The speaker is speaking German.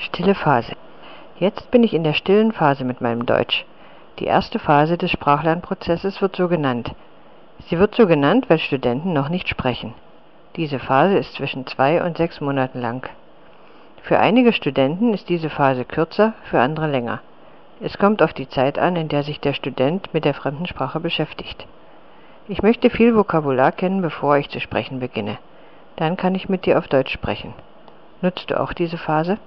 Stille Phase. Jetzt bin ich in der stillen Phase mit meinem Deutsch. Die erste Phase des Sprachlernprozesses wird so genannt. Sie wird so genannt, weil Studenten noch nicht sprechen. Diese Phase ist zwischen zwei und sechs Monaten lang. Für einige Studenten ist diese Phase kürzer, für andere länger. Es kommt auf die Zeit an, in der sich der Student mit der fremden Sprache beschäftigt. Ich möchte viel Vokabular kennen, bevor ich zu sprechen beginne. Dann kann ich mit dir auf Deutsch sprechen. Nutzt du auch diese Phase?